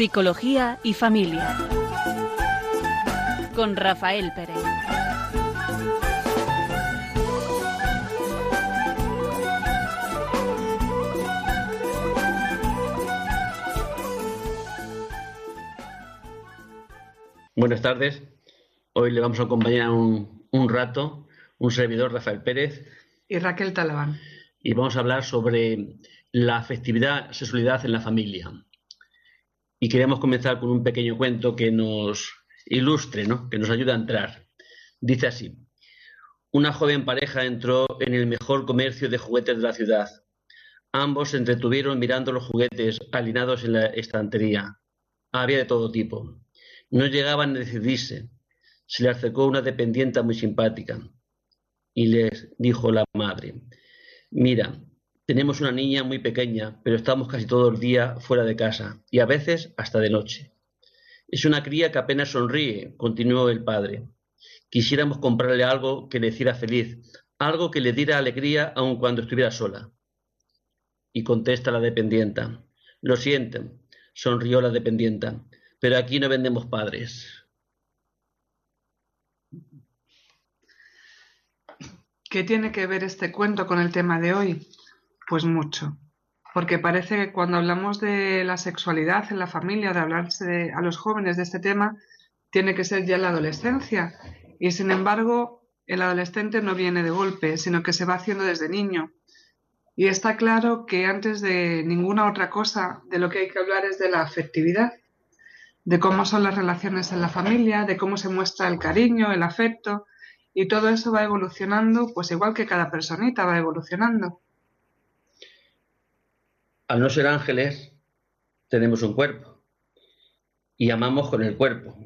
Psicología y Familia. Con Rafael Pérez. Buenas tardes. Hoy le vamos a acompañar un, un rato un servidor Rafael Pérez y Raquel Talabán. Y vamos a hablar sobre la afectividad, sexualidad en la familia. Y queremos comenzar con un pequeño cuento que nos ilustre, ¿no? que nos ayude a entrar. Dice así, una joven pareja entró en el mejor comercio de juguetes de la ciudad. Ambos se entretuvieron mirando los juguetes alineados en la estantería. Había de todo tipo. No llegaban a decidirse. Se le acercó una dependienta muy simpática y les dijo la madre, mira, tenemos una niña muy pequeña, pero estamos casi todo el día fuera de casa y a veces hasta de noche. Es una cría que apenas sonríe, continuó el padre. Quisiéramos comprarle algo que le hiciera feliz, algo que le diera alegría aun cuando estuviera sola. Y contesta la dependienta. Lo siento, sonrió la dependienta, pero aquí no vendemos padres. ¿Qué tiene que ver este cuento con el tema de hoy? Pues mucho, porque parece que cuando hablamos de la sexualidad en la familia, de hablarse a los jóvenes de este tema, tiene que ser ya la adolescencia. Y sin embargo, el adolescente no viene de golpe, sino que se va haciendo desde niño. Y está claro que antes de ninguna otra cosa, de lo que hay que hablar es de la afectividad, de cómo son las relaciones en la familia, de cómo se muestra el cariño, el afecto, y todo eso va evolucionando, pues igual que cada personita va evolucionando al no ser ángeles, tenemos un cuerpo y amamos con el cuerpo.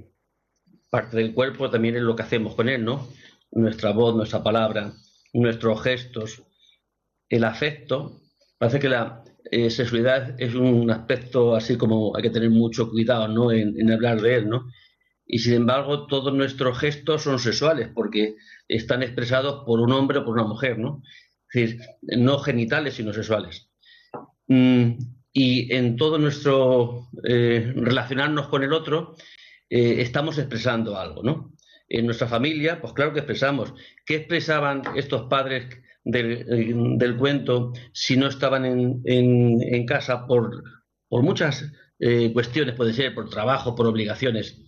Parte del cuerpo también es lo que hacemos con él, ¿no? Nuestra voz, nuestra palabra, nuestros gestos, el afecto. Parece que la eh, sexualidad es un aspecto así como hay que tener mucho cuidado, ¿no? En, en hablar de él, ¿no? Y sin embargo, todos nuestros gestos son sexuales porque están expresados por un hombre o por una mujer, ¿no? Es decir, no genitales, sino sexuales. Mm, y en todo nuestro eh, relacionarnos con el otro eh, estamos expresando algo, ¿no? En nuestra familia, pues claro que expresamos. ¿Qué expresaban estos padres del, del cuento si no estaban en, casa por, muchas eh, cuestiones, puede ser por trabajo, por obligaciones?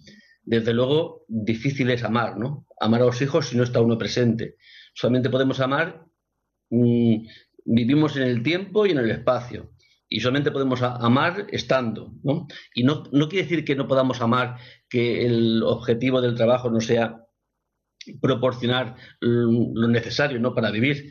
Desde luego, difícil es amar, ¿no? Amar a los hijos si no está uno presente. Solamente podemos amar mm, vivimos en el tiempo y en el espacio. Y solamente podemos amar estando. ¿no? Y no, no quiere decir que no podamos amar, que el objetivo del trabajo no sea proporcionar lo necesario ¿no? para vivir.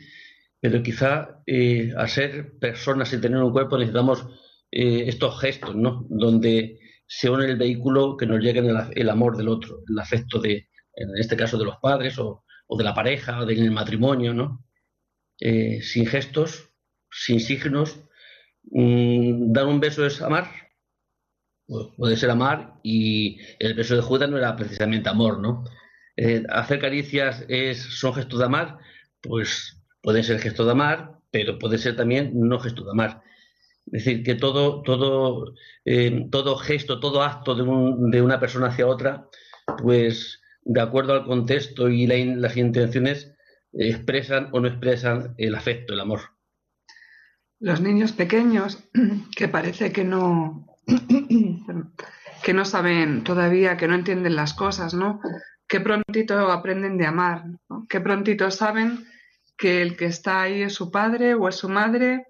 Pero quizá eh, a ser personas y tener un cuerpo necesitamos eh, estos gestos, ¿no? donde se une el vehículo que nos llegue el, el, amor del otro, el afecto de, en este caso, de los padres o, o de la pareja o del matrimonio, ¿no? Eh, sin gestos, sin signos. Dar un beso es amar. Pues puede ser amar y el beso de Judas no era precisamente amor, ¿no? Eh, hacer caricias es, son gestos de amar, pues puede ser gesto de amar, pero puede ser también no gesto de amar. Es decir, que todo, todo, eh, todo gesto, todo acto de, un, de, una persona hacia otra, pues de acuerdo al contexto y la, las intenciones, expresan o no expresan el afecto, el amor. Los niños pequeños que parece que no que no saben todavía, que no entienden las cosas, ¿no? Que prontito aprenden de amar, ¿no? que prontito saben que el que está ahí es su padre o es su madre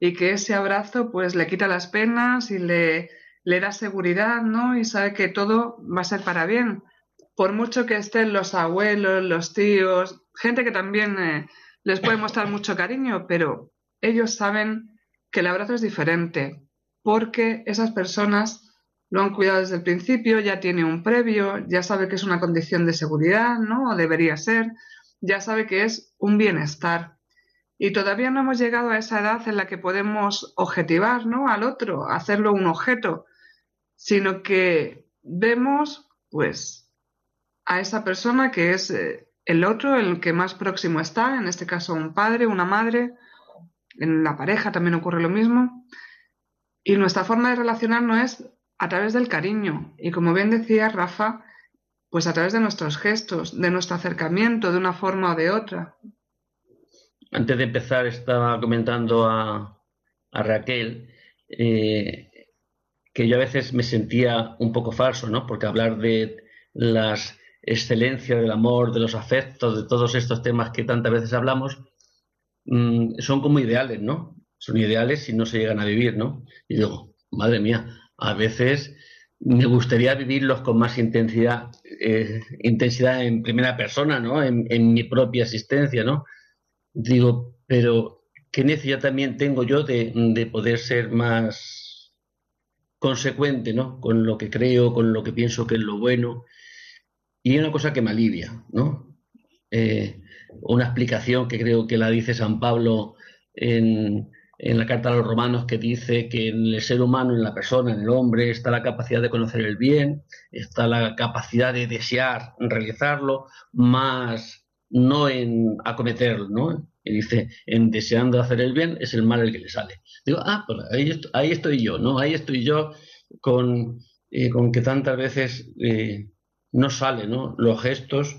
y que ese abrazo pues le quita las penas y le, le da seguridad, ¿no? Y sabe que todo va a ser para bien. Por mucho que estén los abuelos, los tíos, gente que también eh, les puede mostrar mucho cariño, pero ellos saben que el abrazo es diferente, porque esas personas lo han cuidado desde el principio, ya tiene un previo, ya sabe que es una condición de seguridad, ¿no? O debería ser, ya sabe que es un bienestar. Y todavía no hemos llegado a esa edad en la que podemos objetivar, ¿no? Al otro, hacerlo un objeto, sino que vemos, pues, a esa persona que es eh, el otro, el que más próximo está, en este caso un padre, una madre, en la pareja también ocurre lo mismo. Y nuestra forma de relacionarnos es a través del cariño. Y como bien decía Rafa, pues a través de nuestros gestos, de nuestro acercamiento de una forma o de otra. Antes de empezar estaba comentando a, a Raquel eh, que yo a veces me sentía un poco falso, ¿no? Porque hablar de las excelencias del amor, de los afectos, de todos estos temas que tantas veces hablamos, mm, son como ideales, ¿no? Son ideales si no se llegan a vivir, ¿no? Y digo, madre mía, a veces me gustaría vivirlos con más intensidad, eh, intensidad en primera persona, ¿no? En, mi propia existencia, ¿no? Digo, pero ¿qué necesidad también tengo yo de, poder ser más consecuente, ¿no? Con lo que creo, con lo que pienso que es lo bueno. Y hay una cosa que me alivia, ¿no? Eh, una explicación que creo que la dice San Pablo en, en la carta a los romanos que dice que en el ser humano, en la persona, en el hombre, está la capacidad de conocer el bien, está la capacidad de desear realizarlo, más no en acometerlo, ¿no? Y dice, en deseando hacer el bien es el mal el que le sale. Digo, ah, pues ahí, estoy yo, ¿no? Ahí estoy yo con, eh, con que tantas veces eh, no sale, ¿no? Los gestos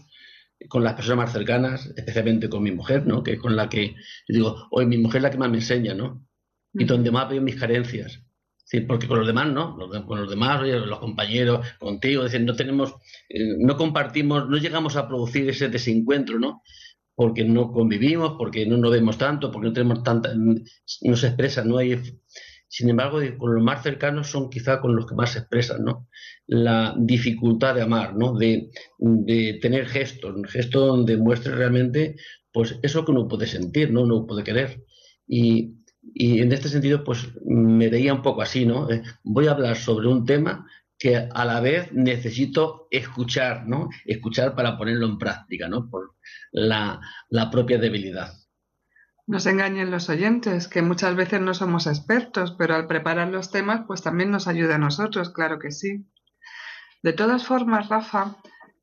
con las personas más cercanas, especialmente con mi mujer, ¿no? Que con la que digo, hoy mi mujer es la que más me enseña, ¿no? Y donde más veo mis carencias. Sí, porque con los demás no, con los demás, los compañeros, contigo, decir, no tenemos, eh, no compartimos, no llegamos a producir ese desencuentro, ¿no? Porque no convivimos, porque no nos vemos tanto, porque no tenemos tanta, no se expresa, no hay sin embargo, con los más cercanos son quizá con los que más se expresan, ¿no? La dificultad de amar, ¿no? De, tener gestos, un gesto donde muestre realmente, pues, eso que uno puede sentir, ¿no? Uno puede querer. Y, en este sentido, pues, me veía un poco así, ¿no? Voy a hablar sobre un tema que a la vez necesito escuchar, ¿no? Escuchar para ponerlo en práctica, ¿no? Por la propia debilidad. No se engañen los oyentes, que muchas veces no somos expertos, pero al preparar los temas, pues también nos ayuda a nosotros, claro que sí. De todas formas, Rafa,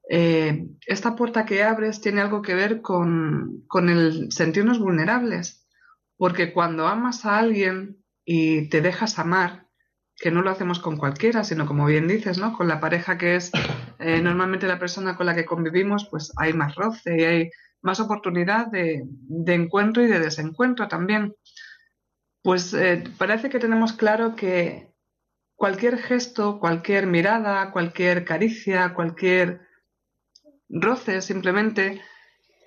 eh, esta puerta que abres tiene algo que ver con, con el sentirnos vulnerables, porque cuando amas a alguien y te dejas amar, que no lo hacemos con cualquiera, sino como bien dices, ¿no? Con la pareja que es eh, normalmente la persona con la que convivimos, pues hay más roce y hay más oportunidad de, encuentro y de desencuentro también. Pues eh, parece que tenemos claro que cualquier gesto, cualquier mirada, cualquier caricia, cualquier roce simplemente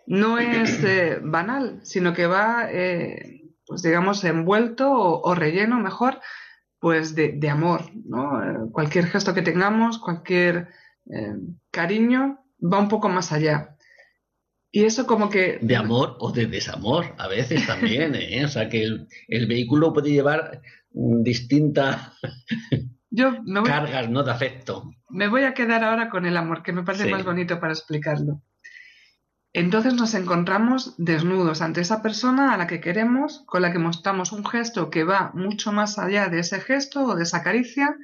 no es eh, banal, sino que va, eh, pues digamos, envuelto o, relleno mejor, pues de, amor. ¿no? cualquier gesto que tengamos, cualquier cariño, va un poco más allá. Y eso como que... De amor o de desamor, a veces también, ¿eh? O sea, que el, vehículo puede llevar distintas cargas, ¿no? De afecto. Me voy a quedar ahora con el amor, que me parece más bonito para explicarlo. Entonces nos encontramos desnudos ante esa persona a la que queremos, con la que mostramos un gesto que va mucho más allá de ese gesto o de esa caricia,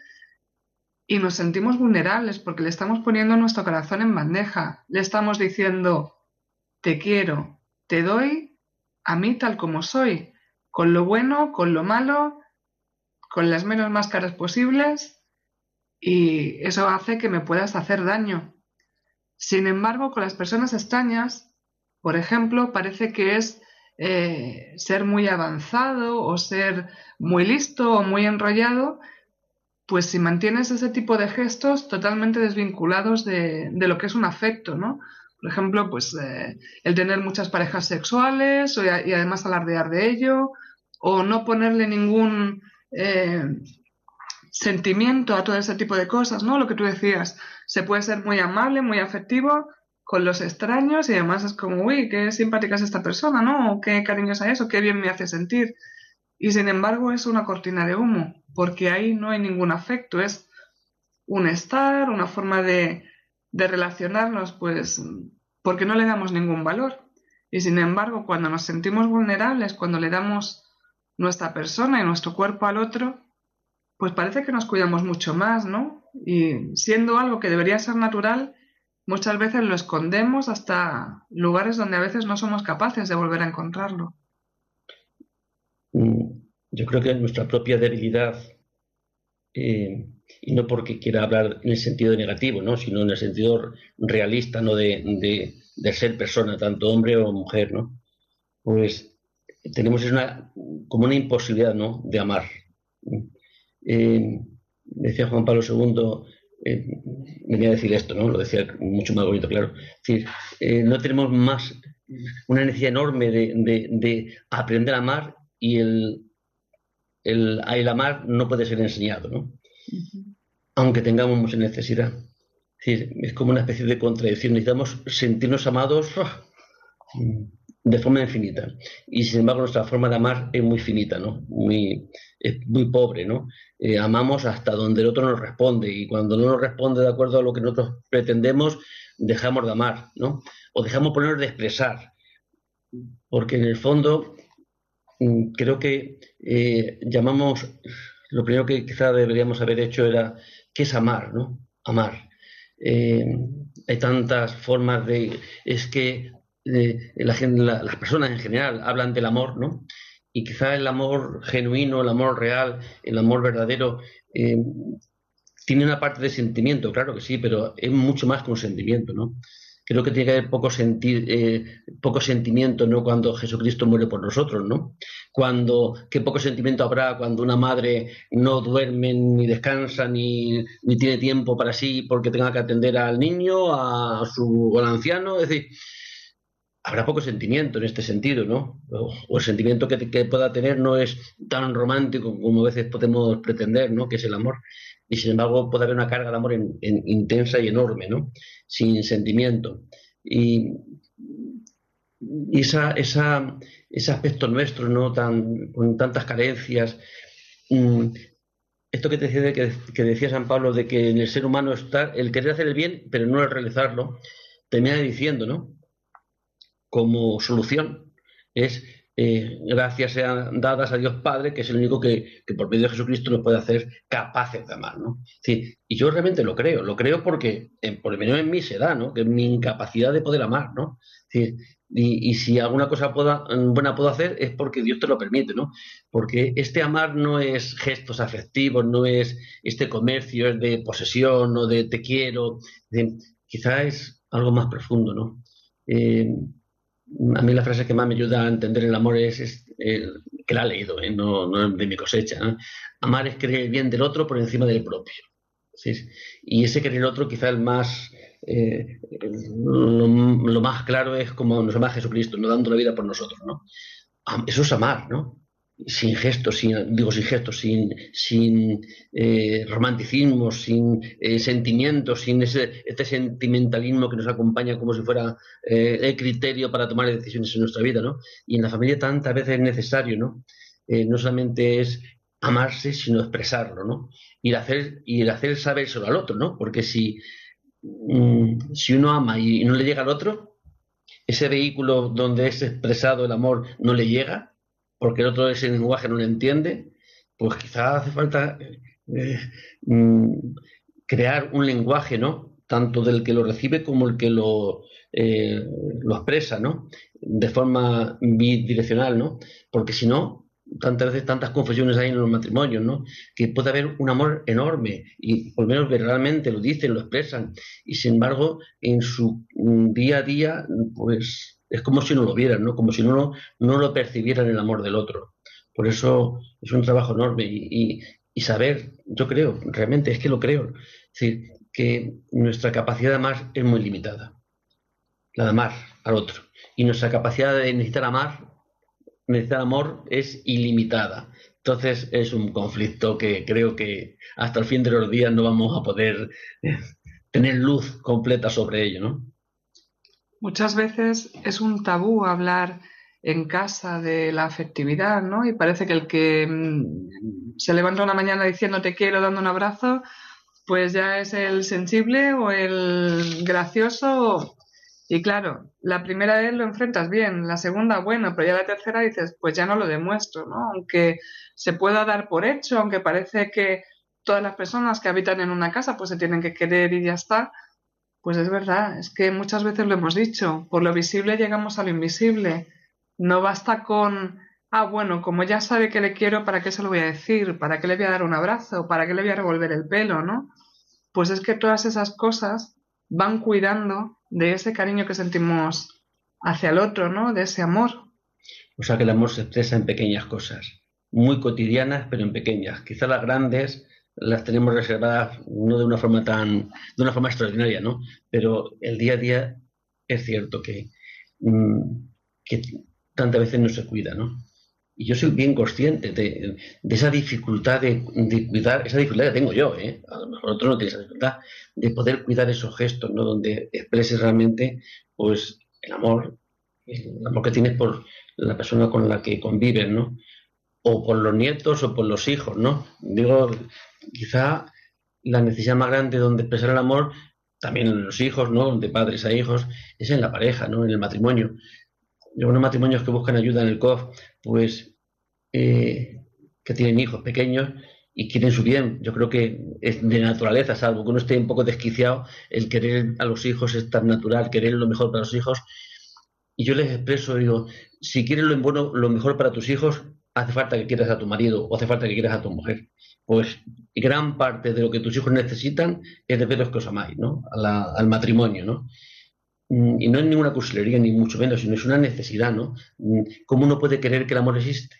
y nos sentimos vulnerables porque le estamos poniendo nuestro corazón en bandeja. Le estamos diciendo, te quiero, te doy a mí tal como soy, con lo bueno, con lo malo, con las menos máscaras posibles, y eso hace que me puedas hacer daño. Sin embargo, con las personas extrañas, por ejemplo, parece que es eh, ser muy avanzado o ser muy listo o muy enrollado, pues si mantienes ese tipo de gestos totalmente desvinculados de, de lo que es un afecto, ¿no? Por ejemplo, pues eh, el tener muchas parejas sexuales y además alardear de ello, o no ponerle ningún eh, sentimiento a todo ese tipo de cosas, ¿no? Lo que tú decías, se puede ser muy amable, muy afectivo con los extraños y además es como, uy, qué simpática es esta persona, ¿no? qué cariñosa es, o qué bien me hace sentir. Y sin embargo es una cortina de humo, porque ahí no hay ningún afecto, es un estar, una forma de, de relacionarnos, pues porque no le damos ningún valor. Y sin embargo, cuando nos sentimos vulnerables, cuando le damos nuestra persona y nuestro cuerpo al otro, pues parece que nos cuidamos mucho más, ¿no? Y siendo algo que debería ser natural, muchas veces lo escondemos hasta lugares donde a veces no somos capaces de volver a encontrarlo. Mm, yo creo que nuestra propia debilidad eh, Y no porque quiera hablar en el sentido negativo, ¿no? Sino en el sentido realista, ¿no? De, de, ser persona, tanto hombre o mujer, ¿no? Pues tenemos una, como una imposibilidad, ¿no? De amar. Eh, decía Juan Pablo II, eh, venía a decir esto, ¿no? Lo decía mucho más bonito, claro. Es decir, eh, no tenemos más una necesidad enorme de, aprender a amar y el, el, amar no puede ser enseñado, ¿no? Aunque tengamos mucha necesidad. Es, es como una especie de contradicción. Necesitamos sentirnos amados ¡ah! de forma infinita. Y sin embargo nuestra forma de amar es muy finita, ¿no? Muy, es muy pobre, ¿no? Eh, amamos hasta donde el otro nos responde y cuando no nos responde de acuerdo a lo que nosotros pretendemos, dejamos de amar, ¿no? O dejamos poner de expresar. Porque en el fondo mm, creo que eh, llamamos, lo primero que quizá deberíamos haber hecho era, ¿qué es amar, ¿no? Amar. Eh, hay tantas formas de, es que las personas en general hablan del amor, ¿no? Y quizá el amor genuino, el amor real, el amor verdadero, eh, tiene una parte de sentimiento, claro que sí, pero es mucho más que un sentimiento, ¿no? Creo que tiene que haber poco, sentir, eh, poco sentimiento, ¿no? Cuando Jesucristo muere por nosotros, ¿no? Cuando, qué poco sentimiento habrá cuando una madre no duerme, ni descansa, ni, ni tiene tiempo para sí porque tenga que atender al niño, a su, al anciano, es decir, habrá poco sentimiento en este sentido, ¿no? O, el sentimiento que, pueda tener no es tan romántico como a veces podemos pretender, ¿no? Que es el amor. Y sin embargo puede haber una carga de amor intensa y enorme, ¿no? Sin sentimiento. Y, esa, esa, ese aspecto nuestro, ¿no? Tan, con tantas carencias. Mm, esto que te decía, que, decía San Pablo, de que en el ser humano está el querer hacer el bien, pero no el realizarlo, termina diciendo, ¿no? como solución es eh, gracias sean dadas a Dios Padre, que es el único que, por medio de Jesucristo nos puede hacer capaces de amar, ¿no? Sí, y yo realmente lo creo, lo creo porque por lo menos en mí se da, ¿no? Que es mi incapacidad de poder amar, ¿no? Sí, y, si alguna cosa buena puedo hacer es porque Dios te lo permite, ¿no? Porque este amar no es gestos afectivos, no es este comercio, es de posesión o de te quiero, quizá es algo más profundo, ¿no? Eh, a mí la frase que más me ayuda a entender el amor es, que la he leído, ¿eh? no, no, de mi cosecha. Amar es querer el bien del otro por encima del propio. Y ese querer el otro quizá el más, eh, lo, más claro es como nos ama Jesucristo, no dando la vida por nosotros. ¿no? Eso es amar, ¿no? Sin gestos, sin, digo sin gestos, sin, sin eh, romanticismo, sin eh, sentimientos, sin ese, este sentimentalismo que nos acompaña como si fuera eh, el criterio para tomar decisiones en nuestra vida, ¿no? Y en la familia tantas veces es necesario, ¿no? no solamente es amarse, sino expresarlo, ¿no? Y el hacer, y el hacer saber solo al otro, ¿no? Porque si, mm, si uno ama y no le llega al otro, ese vehículo donde es expresado el amor no le llega, porque el otro ese lenguaje no lo entiende, pues quizás hace falta eh, mm, crear un lenguaje, ¿no? Tanto del que lo recibe como el que lo, eh, lo expresa, ¿no? De forma bidireccional, ¿no? Porque si no, tantas veces tantas confusiones hay en los matrimonios, ¿no? Que puede haber un amor enorme y por lo menos verbalmente lo dicen, lo expresan y sin embargo en su mm, día a día, pues es como si no lo vieran, ¿no? Como si no, no lo percibieran el amor del otro. Por eso es un trabajo enorme y, saber, yo creo, realmente es que lo creo, es decir, que nuestra capacidad de amar es muy limitada, la de amar al otro. Y nuestra capacidad de necesitar amar, necesitar amor es ilimitada. Entonces es un conflicto que creo que hasta el fin de los días no vamos a poder eh, tener luz completa sobre ello, ¿no? Muchas veces es un tabú hablar en casa de la afectividad, ¿no? Y parece que el que mm, se levanta una mañana diciendo te quiero, dando un abrazo, pues ya es el sensible o el gracioso. Y claro, la primera vez lo enfrentas bien, la segunda, bueno, pero ya la tercera dices, pues ya no lo demuestro, ¿no? Aunque se pueda dar por hecho, aunque parece que todas las personas que habitan en una casa pues se tienen que querer y ya está, pues es verdad, es que muchas veces lo hemos dicho, por lo visible llegamos a lo invisible. No basta con ah, bueno, como ya sabe que le quiero, ¿para qué se lo voy a decir? ¿Para qué le voy a dar un abrazo? ¿Para qué le voy a revolver el pelo? ¿no? Pues es que todas esas cosas van cuidando de ese cariño que sentimos hacia el otro, ¿no? De ese amor. O sea que el amor se expresa en pequeñas cosas, muy cotidianas, pero en pequeñas. Quizás las grandes las tenemos reservadas no de una forma tan, de una forma extraordinaria, ¿no? Pero el día a día es cierto que, mm, que tantas veces no se cuida, ¿no? Y yo soy bien consciente de, esa dificultad de, cuidar, esa dificultad que tengo yo, ¿eh? a lo mejor otro no tiene esa dificultad, de poder cuidar esos gestos, ¿no? Donde expreses realmente, pues, el amor, el amor que tienes por la persona con la que convives, ¿no? O por los nietos o por los hijos, ¿no? Digo, quizá la necesidad más grande donde expresar el amor, también en los hijos, ¿no? De padres a hijos, es en la pareja, ¿no? En el matrimonio algunos matrimonios que buscan ayuda en el COF, pues eh, que tienen hijos pequeños y quieren su bien. Yo creo que es de naturaleza, salvo que uno esté un poco desquiciado, el querer a los hijos es tan natural, querer lo mejor para los hijos. Y yo les expreso, digo, si quieres lo, bueno, lo mejor para tus hijos, hace falta que quieras a tu marido o hace falta que quieras a tu mujer. Pues gran parte de lo que tus hijos necesitan es de veros que os amáis, ¿no? al matrimonio, ¿no? Mm, y no es ninguna cursilería, ni mucho menos, sino es una necesidad, ¿no? Mm, ¿Cómo uno puede creer que el amor existe?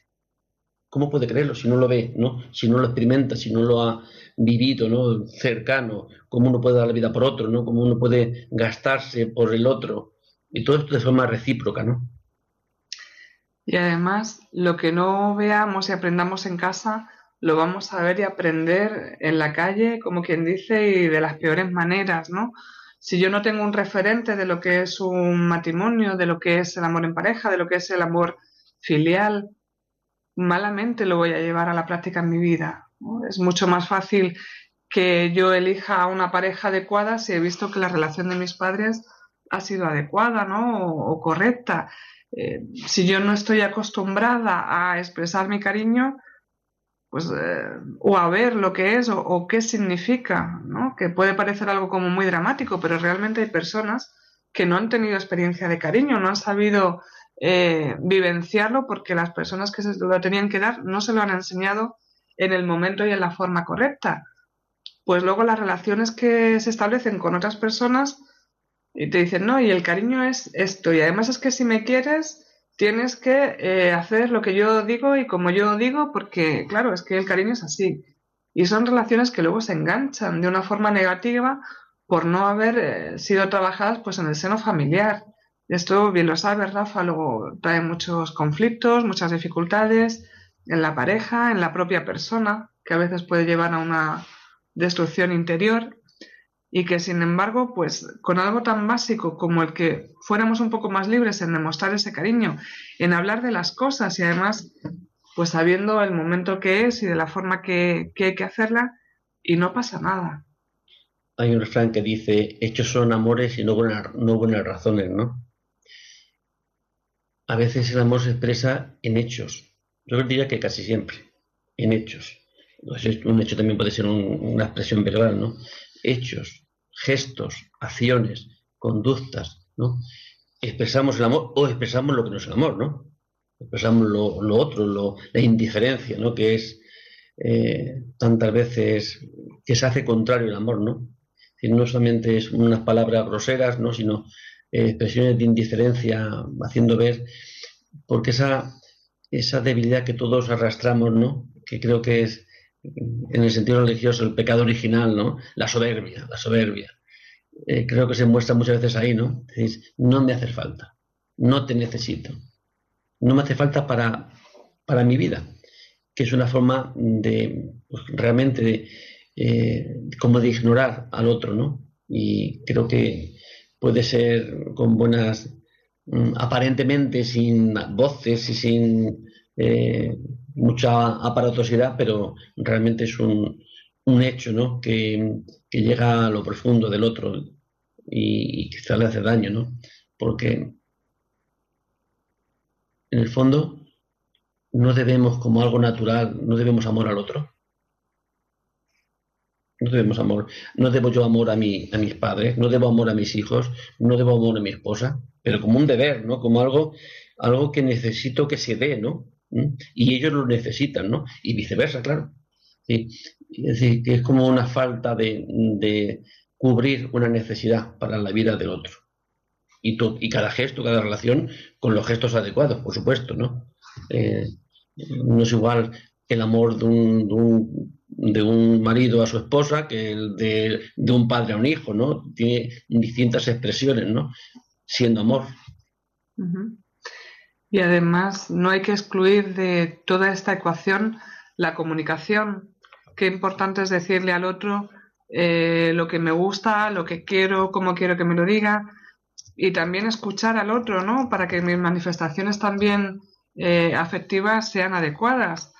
¿Cómo puede creerlo si no lo ve, ¿no? Si no lo experimenta, si no lo ha vivido, ¿no? Cercano, cómo uno puede dar la vida por otro, ¿no? Cómo uno puede gastarse por el otro. Y todo esto de forma recíproca, ¿no? Y además, lo que no veamos y aprendamos en casa, lo vamos a ver y aprender en la calle, como quien dice, y de las peores maneras, ¿no? si yo no tengo un referente de lo que es un matrimonio, de lo que es el amor en pareja, de lo que es el amor filial, malamente lo voy a llevar a la práctica en mi vida. Es mucho más fácil que yo elija una pareja adecuada si he visto que la relación de mis padres ha sido adecuada ¿no? o, correcta. Eh, si yo no estoy acostumbrada a expresar mi cariño, pues, eh, o a ver lo que es o, qué significa, ¿no? Que puede parecer algo como muy dramático, pero realmente hay personas que no han tenido experiencia de cariño, no han sabido eh, vivenciarlo porque las personas que se lo tenían que dar no se lo han enseñado en el momento y en la forma correcta. Pues luego las relaciones que se establecen con otras personas y te dicen, no, y el cariño es esto, y además es que si me quieres, tienes que eh, hacer lo que yo digo y como yo digo, porque claro, es que el cariño es así. Y son relaciones que luego se enganchan de una forma negativa por no haber eh, sido trabajadas pues en el seno familiar. Esto bien lo sabes, Rafa, luego trae muchos conflictos, muchas dificultades en la pareja, en la propia persona, que a veces puede llevar a una destrucción interior y que sin embargo, pues con algo tan básico como el que fuéramos un poco más libres en demostrar ese cariño, en hablar de las cosas y además, pues sabiendo el momento que es y de la forma que, hay que hacerla, y no pasa nada. Hay un refrán que dice, hechos son amores y no buenas, no buenas razones, ¿no? A veces el amor se expresa en hechos. Yo diría que casi siempre, en hechos. Un hecho también puede ser una expresión verbal, ¿no? Hechos, gestos, acciones, conductas, ¿no? Expresamos el amor o expresamos lo que no es el amor, ¿no? Expresamos lo, otro, lo, la indiferencia, ¿no? Que es eh, tantas veces que se hace contrario al amor, ¿no? no solamente es unas palabras groseras, ¿no? Sino eh, expresiones de indiferencia haciendo ver, porque esa, esa debilidad que todos arrastramos, ¿no? Que creo que es en el sentido religioso, el pecado original, ¿no? La soberbia, la soberbia. Eh, creo que se muestra muchas veces ahí, ¿no? No me hace falta, no te necesito, no me hace falta para, para mi vida, que es una forma de, pues, realmente, eh, como de ignorar al otro, ¿no? Y creo que puede ser con buenas, mm, aparentemente sin voces y sin eh, mucha aparatosidad, pero realmente es un, un hecho ¿no? que, llega a lo profundo del otro y, quizás le hace daño, ¿no? Porque en el fondo no debemos como algo natural, no debemos amor al otro. No debemos amor, no debo yo amor a, mi, a mis padres, no debo amor a mis hijos, no debo amor a mi esposa, pero como un deber, ¿no? Como algo, algo que necesito que se dé, ¿no? Y ellos lo necesitan, ¿no? Y viceversa, claro. Es decir, que es como una falta de, cubrir una necesidad para la vida del otro. Y, y cada gesto, cada relación con los gestos adecuados, por supuesto, ¿no? Eh, no es igual el amor de un, de un, marido a su esposa que el de, un padre a un hijo, ¿no? Tiene distintas expresiones, ¿no? Siendo amor. Y además no hay que excluir de toda esta ecuación la comunicación. Qué importante es decirle al otro eh, lo que me gusta, lo que quiero, cómo quiero que me lo diga. Y también escuchar al otro, ¿no? Para que mis manifestaciones también eh, afectivas sean adecuadas.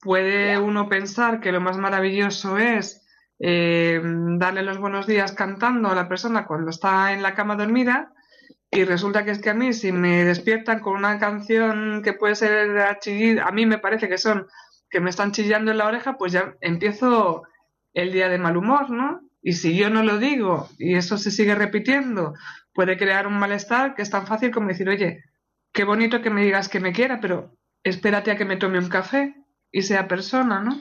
Puede uno pensar que lo más maravilloso es eh, darle los buenos días cantando a la persona cuando está en la cama dormida y resulta que es que a mí si me despiertan con una canción que puede ser a a mí me parece que son que me están chillando en la oreja, pues ya empiezo el día de mal humor, ¿no? Y si yo no lo digo y eso se sigue repitiendo, puede crear un malestar que es tan fácil como decir, oye, qué bonito que me digas que me quiera, pero espérate a que me tome un café y sea persona, ¿no?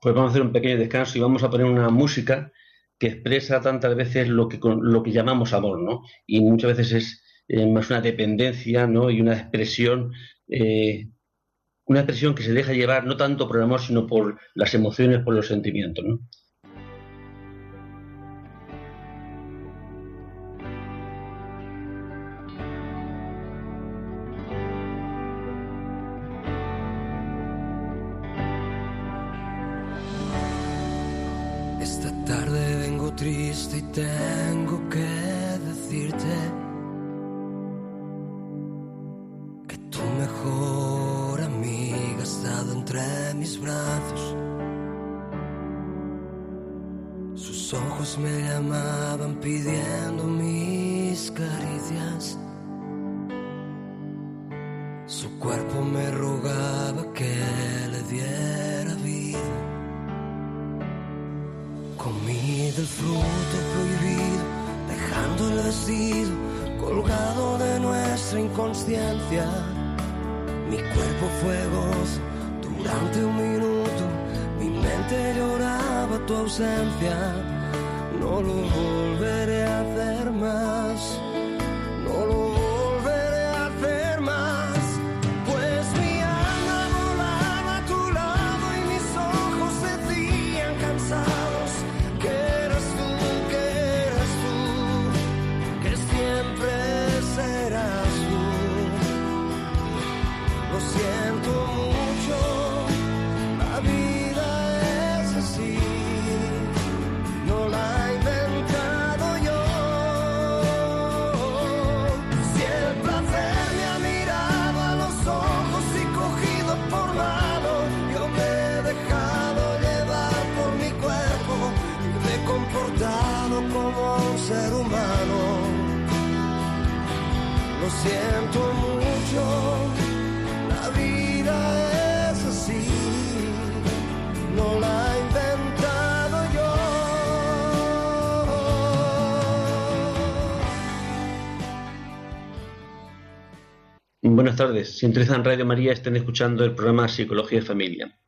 Pues vamos a hacer un pequeño descanso y vamos a poner una música que expresa tantas veces lo que, lo que llamamos amor, ¿no? Y muchas veces es eh, más una dependencia, ¿no? Y una expresión, eh, una expresión que se deja llevar no tanto por el amor, sino por las emociones, por los sentimientos, ¿no? tengo que pidiendo mis caricias. Su cuerpo me rogaba que le diera vida. Comí del fruto el vestido colgado de nuestra inconsciencia. Mi cuerpo fue gozo durante un minuto, mi mente lloraba tu ausencia. No lo volveré a hacer más. Siento mucho, la vida es así, no la he inventado yo. Buenas tardes, sintonizan Radio María, estén escuchando el programa Psicología y Familia.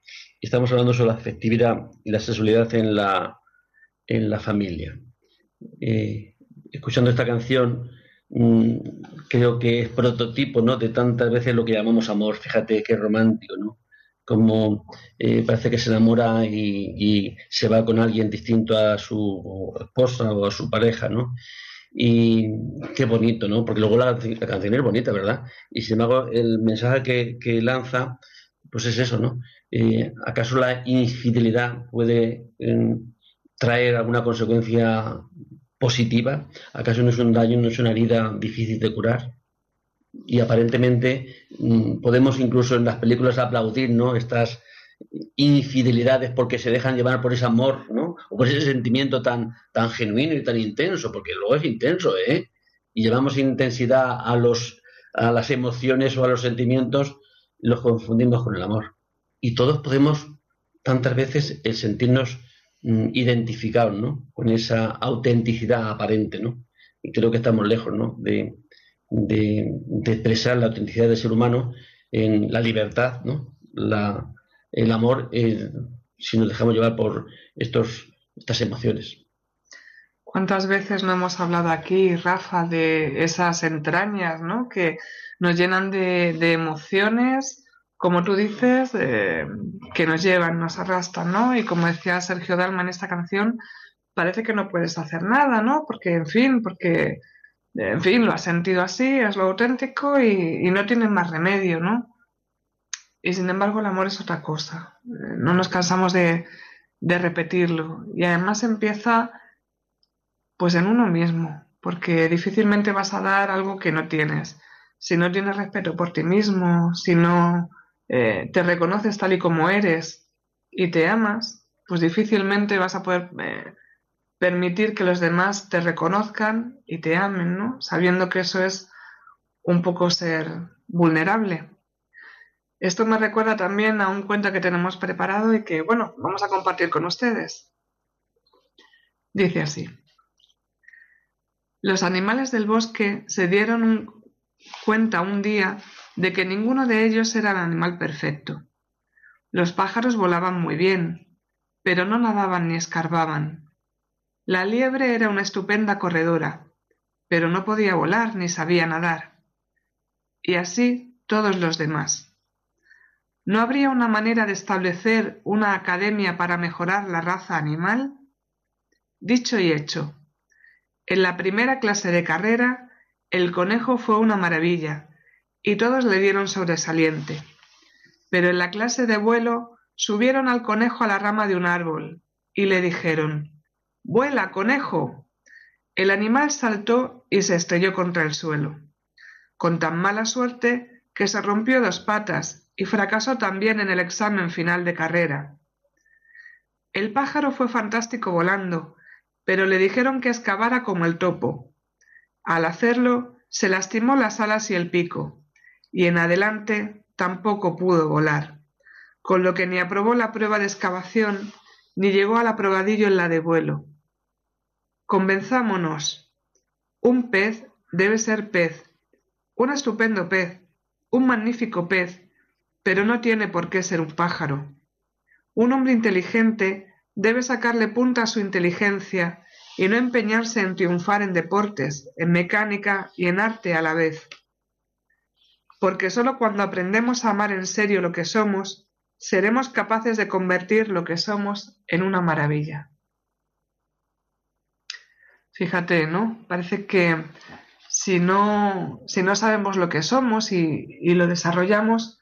Estamos hablando sobre la afectividad y la sexualidad en la, en la familia. Eh, escuchando esta canción, Mm, creo que es prototipo ¿no? de tantas veces lo que llamamos amor. Fíjate qué romántico, ¿no? Como eh, parece que se enamora y, se va con alguien distinto a su esposa o a su pareja, ¿no? Y qué bonito, ¿no? Porque luego la, canción es bonita, ¿verdad? Y sin embargo, el mensaje que, lanza, pues es eso, ¿no? Eh, ¿Acaso la infidelidad puede em, traer alguna consecuencia positiva? ¿Acaso no es un daño, no es una herida difícil de curar? Y aparentemente mm, podemos incluso en las películas aplaudir ¿no? estas infidelidades porque se dejan llevar por ese amor, ¿no? O por ese sentimiento tan, tan genuino y tan intenso, porque luego es intenso, ¿eh? Y llevamos intensidad a, los, a las emociones o a los sentimientos, los confundimos con el amor. Y todos podemos tantas veces sentirnos identificados ¿no? con esa autenticidad aparente. ¿no? Y creo que estamos lejos ¿no? de, expresar la autenticidad del ser humano en la libertad, ¿no? la, el amor eh, si nos dejamos llevar por estos, estas emociones. ¿Cuántas veces no hemos hablado aquí, Rafa, de esas entrañas, ¿no? Que nos llenan de, emociones, como tú dices, eh, que nos llevan, nos arrastran, ¿no? Y como decía Sergio Dalma en esta canción, parece que no puedes hacer nada, ¿no? Porque, en fin, porque, en fin, lo has sentido así, es lo auténtico y, no tienen más remedio, ¿no? Y sin embargo el amor es otra cosa. Eh, no nos cansamos de, de repetirlo. Y además empieza pues en uno mismo, porque difícilmente vas a dar algo que no tienes. Si no tienes respeto por ti mismo, si no eh, te reconoces tal y como eres y te amas, pues difícilmente vas a poder eh, permitir que los demás te reconozcan y te amen, ¿no? Sabiendo que eso es un poco ser vulnerable. Esto me recuerda también a un cuento que tenemos preparado y que, bueno, vamos a compartir con ustedes. Dice así. Los animales del bosque se dieron cuenta un día de que ninguno de ellos era el animal perfecto. Los pájaros volaban muy bien, pero no nadaban ni escarbaban. La liebre era una estupenda corredora, pero no podía volar ni sabía nadar. Y así todos los demás. ¿No habría una manera de establecer una academia para mejorar la raza animal? Dicho y hecho. En la primera clase de carrera, el conejo fue una maravilla, y todos le dieron sobresaliente. Pero en la clase de vuelo subieron al conejo a la rama de un árbol, y le dijeron Vuela, conejo. El animal saltó y se estrelló contra el suelo, con tan mala suerte que se rompió dos patas y fracasó también en el examen final de carrera. El pájaro fue fantástico volando, pero le dijeron que excavara como el topo. Al hacerlo, se lastimó las alas y el pico, y en adelante tampoco pudo volar, con lo que ni aprobó la prueba de excavación, ni llegó al aprobadillo en la de vuelo. Convenzámonos. Un pez debe ser pez, un estupendo pez, un magnífico pez, pero no tiene por qué ser un pájaro. Un hombre inteligente debe sacarle punta a su inteligencia y no empeñarse en triunfar en deportes, en mecánica y en arte a la vez. Porque sólo cuando aprendemos a amar en serio lo que somos, seremos capaces de convertir lo que somos en una maravilla. Fíjate, ¿no? Parece que si no, si no sabemos lo que somos y, lo desarrollamos,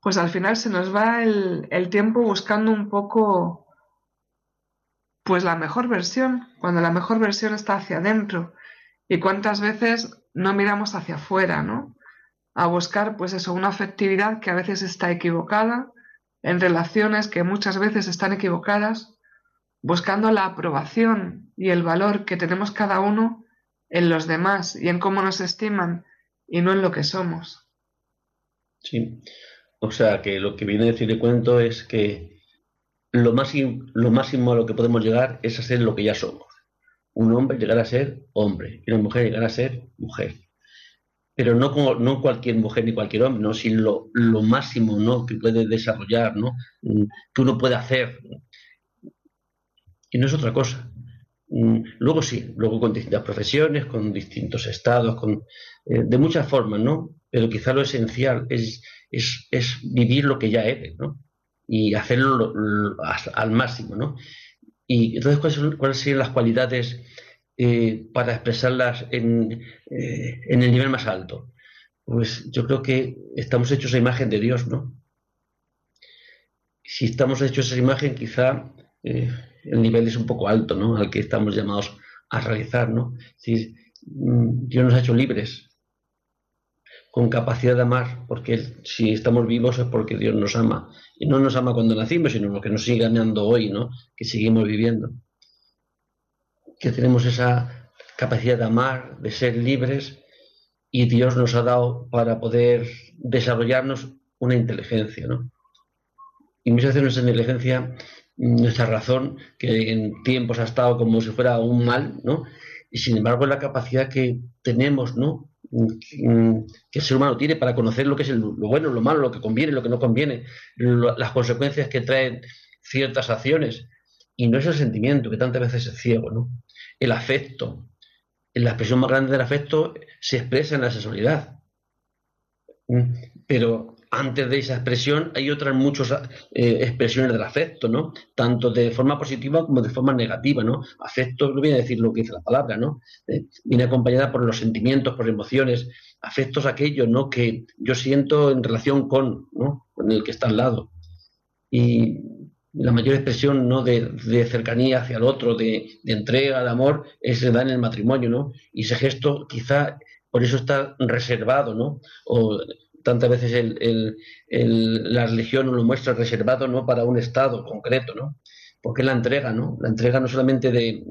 pues al final se nos va el, el tiempo buscando un poco pues la mejor versión, cuando la mejor versión está hacia adentro. Y cuántas veces no miramos hacia afuera, ¿no? A buscar, pues eso, una afectividad que a veces está equivocada, en relaciones que muchas veces están equivocadas, buscando la aprobación y el valor que tenemos cada uno en los demás y en cómo nos estiman y no en lo que somos. Sí, o sea que lo que viene a decir el cuento es que lo, lo máximo a lo que podemos llegar es a ser lo que ya somos. Un hombre llegar a ser hombre y una mujer llegar a ser mujer. Pero no, como, no cualquier mujer ni cualquier hombre, ¿no? sino lo, máximo ¿no? que puede desarrollar, ¿no? Mm, que uno puede hacer. Y no es otra cosa. Mm, luego sí, luego con distintas profesiones, con distintos estados, con, eh, de muchas formas, ¿no? Pero quizá lo esencial es, es, es vivir lo que ya eres, ¿no? y hacerlo al máximo, ¿no? Y entonces, ¿cuáles, cuáles serían las cualidades eh, para expresarlas en, eh, en, el nivel más alto? Pues yo creo que estamos hechos a imagen de Dios, ¿no? Si estamos hechos a esa imagen, quizá eh, el nivel es un poco alto, ¿no? Al que estamos llamados a realizar, ¿no? Si, mm, Dios nos ha hecho libres, con capacidad de amar, porque si estamos vivos es porque Dios nos ama. Y no nos ama cuando nacimos, sino porque nos sigue amando hoy, ¿no? Que seguimos viviendo. Que tenemos esa capacidad de amar, de ser libres, y Dios nos ha dado para poder desarrollarnos una inteligencia, ¿no? Y muchas veces nuestra inteligencia, nuestra razón, que en tiempos ha estado como si fuera un mal, ¿no? Y sin embargo la capacidad que tenemos, ¿no? que el ser humano tiene para conocer lo que es lo bueno, lo malo, lo que conviene, lo que no conviene, las consecuencias que traen ciertas acciones. Y no es el sentimiento, que tantas veces es ciego, ¿no? El afecto. La expresión más grande del afecto se expresa en la sexualidad. Mm, pero antes de esa expresión hay otras muchas eh, expresiones del afecto, ¿no? Tanto de forma positiva como de forma negativa, ¿no? Afecto no viene a decir lo que dice la palabra, ¿no? Eh, viene acompañada por los sentimientos, por emociones. Afectos aquello, ¿no? Que yo siento en relación con, ¿no? Con el que está al lado. Y la mayor expresión, ¿no? De, cercanía hacia el otro, de, entrega, de amor, es da en el matrimonio, ¿no? Y ese gesto quizá por eso está reservado, ¿no? O, tantas veces la religión nos lo muestra reservado no para un estado concreto, ¿no? Porque la entrega, ¿no? La entrega no solamente de,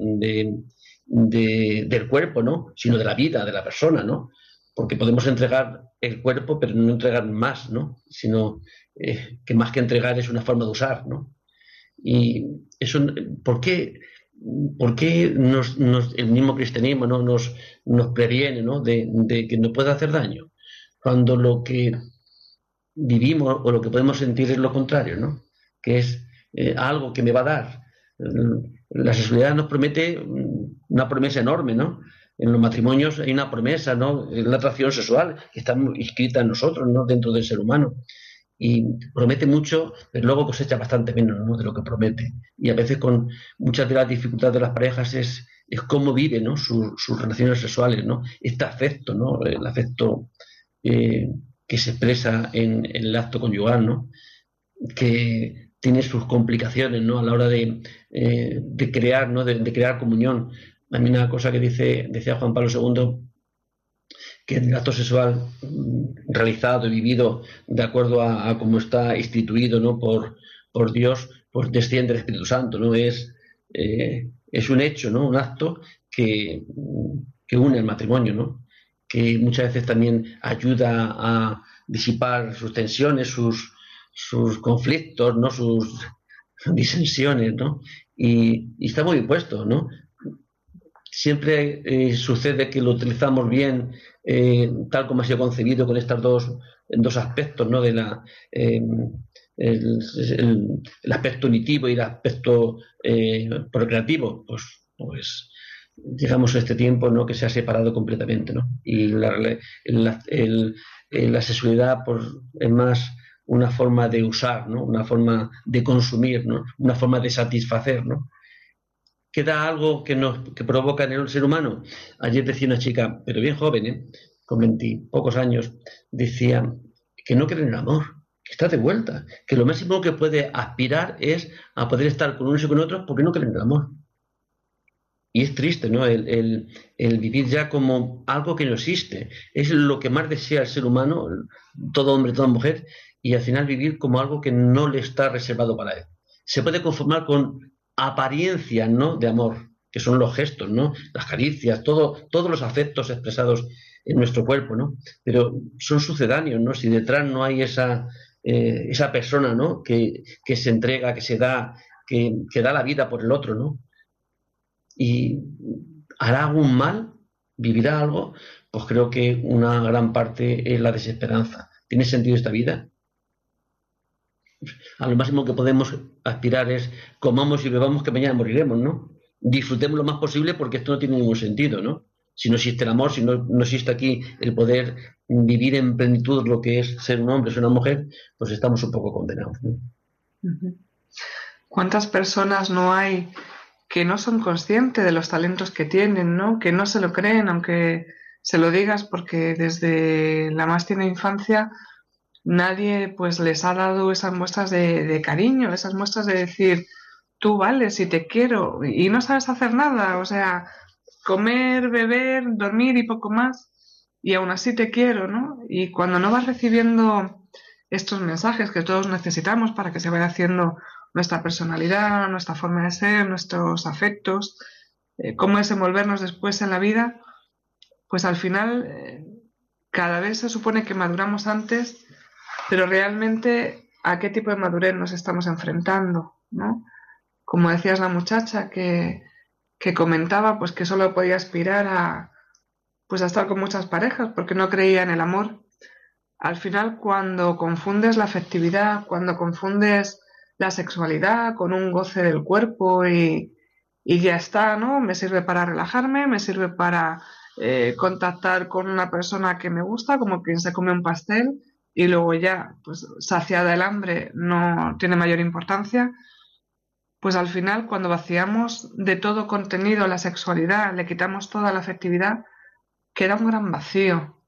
del cuerpo, ¿no? Sino de la vida, de la persona, ¿no? Porque podemos entregar el cuerpo, pero no entregar más, ¿no? Sino eh, que más que entregar es una forma de usar, ¿no? Y eso, ¿por qué, por qué nos, el mismo cristianismo ¿no? nos, nos previene ¿no? De, que nos pueda hacer daño? cuando lo que vivimos o lo que podemos sentir es lo contrario, ¿no? Que es eh, algo que me va a dar. La sexualidad nos promete una promesa enorme, ¿no? En los matrimonios hay una promesa, ¿no? Es la atracción sexual que está inscrita en nosotros, ¿no? Dentro del ser humano. Y promete mucho, pero luego cosecha bastante menos ¿no? de lo que promete. Y a veces con muchas de las dificultades de las parejas es, es cómo viven ¿no? sus relaciones sexuales, ¿no? Este afecto, ¿no? El afecto eh, que se expresa en, el acto conyugal, ¿no? que tiene sus complicaciones ¿no? a la hora de, eh, crear, ¿no? De, crear comunión. A mí una cosa que dice, decía Juan Pablo II, que el acto sexual mm, realizado y vivido de acuerdo a, cómo está instituido ¿no? por, por Dios, pues desciende el Espíritu Santo, ¿no? Es, eh, es un hecho, ¿no? Un acto que, que une el matrimonio, ¿no? que muchas veces también ayuda a disipar sus tensiones, sus, sus conflictos, ¿no? sus disensiones, ¿no? Y, está muy puesto, ¿no? Siempre eh, sucede que lo utilizamos bien, eh, tal como ha sido concebido, con estos dos, dos aspectos, ¿no? De eh, el, aspecto unitivo y el aspecto procreativo, pues, pues digamos, este tiempo ¿no? que se ha separado completamente. ¿no? Y la, la sexualidad pues, es más una forma de usar, ¿no? una forma de consumir, ¿no? una forma de satisfacer. ¿no? ¿Queda algo que, nos, que provoca en el ser humano? Ayer decía una chica, pero bien joven, ¿eh? con pocos años, decía que no cree en el amor, que está de vuelta, que lo máximo que puede aspirar es a poder estar con unos y con otros porque no cree en el amor. Y es triste, ¿no? El, vivir ya como algo que no existe. Es lo que más desea el ser humano, todo hombre, toda mujer, y al final vivir como algo que no le está reservado para él. Se puede conformar con apariencias, ¿no? De amor, que son los gestos, ¿no? Las caricias, todo, todos los afectos expresados en nuestro cuerpo, ¿no? Pero son sucedáneos, ¿no? Si detrás no hay esa, eh, esa persona, ¿no? Que, que, se entrega, que se da, que, que da la vida por el otro, ¿no? y hará algún mal, vivirá algo, pues creo que una gran parte es la desesperanza. ¿Tiene sentido esta vida? A lo máximo que podemos aspirar es comamos y bebamos que mañana moriremos, ¿no? Disfrutemos lo más posible porque esto no tiene ningún sentido, ¿no? Si no existe el amor, si no, existe aquí el poder vivir en plenitud lo que es ser un hombre, ser una mujer, pues estamos un poco condenados. ¿Cuántas personas no hay que no son conscientes de los talentos que tienen, ¿no? Que no se lo creen, aunque se lo digas, porque desde la más tierna infancia nadie pues les ha dado esas muestras de, cariño, esas muestras de decir, tú vales y te quiero, y no sabes hacer nada, o sea, comer, beber, dormir y poco más, y aún así te quiero, ¿no? Y cuando no vas recibiendo estos mensajes que todos necesitamos para que se vaya haciendo nuestra personalidad, nuestra forma de ser, nuestros afectos, eh, cómo desenvolvernos después en la vida, pues al final eh, cada vez se supone que maduramos antes, pero realmente a qué tipo de madurez nos estamos enfrentando, ¿no? Como decías la muchacha que, que comentaba, pues que solo podía aspirar a, pues a estar con muchas parejas porque no creía en el amor. Al final, cuando confundes la afectividad, cuando confundes la sexualidad con un goce del cuerpo y, y ya está, ¿no? Me sirve para relajarme, me sirve para eh, contactar con una persona que me gusta, como quien se come un pastel, y luego ya, pues saciada el hambre, no tiene mayor importancia. Pues al final, cuando vaciamos de todo contenido la sexualidad, le quitamos toda la afectividad, queda un gran vacío.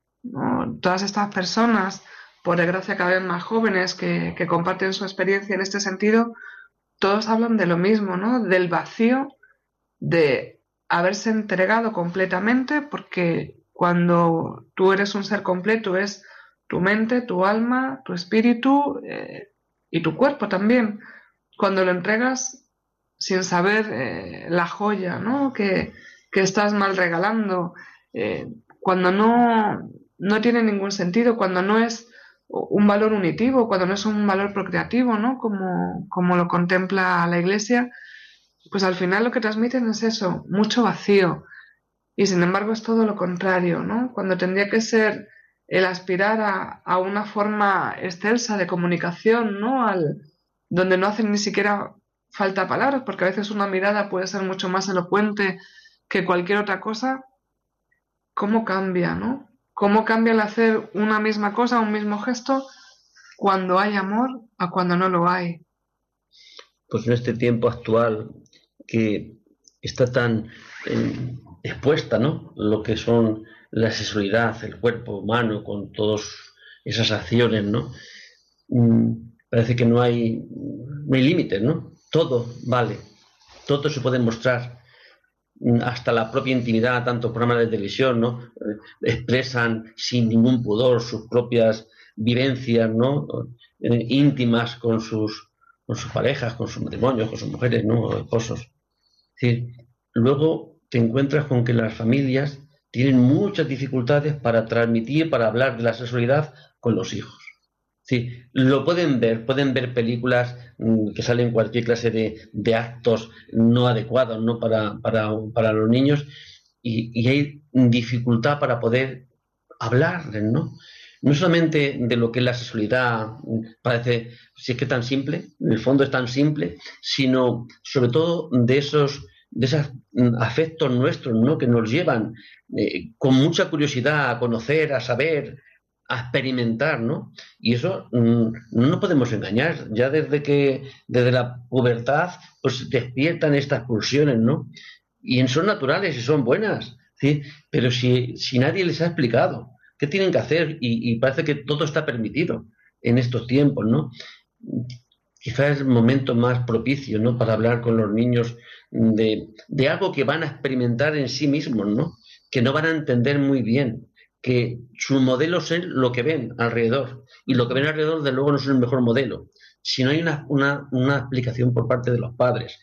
Todas estas personas, por desgracia cada vez más jóvenes que, que comparten su experiencia en este sentido, todos hablan de lo mismo, ¿no? Del vacío de haberse entregado completamente, porque cuando tú eres un ser completo es tu mente, tu alma, tu espíritu eh, y tu cuerpo también. Cuando lo entregas sin saber eh, la joya ¿no? que, estás mal regalando, eh, cuando no, no tiene ningún sentido, cuando no es un valor unitivo, cuando no es un valor procreativo, ¿no? como, como lo contempla la Iglesia, pues al final lo que transmiten es eso, mucho vacío. Y sin embargo es todo lo contrario, ¿no? Cuando tendría que ser el aspirar a, una forma excelsa de comunicación, ¿no? Al, donde no hacen ni siquiera falta palabras, porque a veces una mirada puede ser mucho más elocuente que cualquier otra cosa. ¿Cómo cambia, no? ¿Cómo cambia el hacer una misma cosa, un mismo gesto, cuando hay amor a cuando no lo hay? Pues en este tiempo actual que está tan eh, expuesta, ¿no? Lo que son la sexualidad, el cuerpo humano, con todas esas acciones, ¿no? Mm, parece que no hay, límites, ¿no? Todo vale, todo se puede mostrar, mm, hasta la propia intimidad, tanto programas de televisión, ¿no? Eh, expresan sin ningún pudor sus propias vivencias, ¿no? Eh, íntimas con sus, con sus parejas, con sus matrimonios, con sus mujeres, ¿no? esposos decir, luego te encuentras con que las familias tienen muchas dificultades para transmitir, para hablar de la sexualidad con los hijos. Sí, lo pueden ver, pueden ver películas mm, que salen cualquier clase de, actos no adecuados ¿no? Para, para, los niños y, hay dificultad para poder hablarles, ¿no? No solamente de lo que es la sexualidad, mm, parece, si es que tan simple, en el fondo es tan simple, sino sobre todo de esos de esos afectos nuestros, ¿no? Que nos llevan eh, con mucha curiosidad a conocer, a saber, a experimentar, ¿no? Y eso mm, no podemos engañar. Ya desde que, desde la pubertad, pues despiertan estas pulsiones, ¿no? Y son naturales y son buenas, ¿sí? Pero si, si nadie les ha explicado qué tienen que hacer y, y parece que todo está permitido en estos tiempos, ¿no? Quizás es el momento más propicio, ¿no? Para hablar con los niños de, algo que van a experimentar en sí mismos, ¿no? Que no van a entender muy bien, que su modelo es lo que ven alrededor. Y lo que ven alrededor, de luego, no es el mejor modelo. Si no hay una, una, explicación por parte de los padres.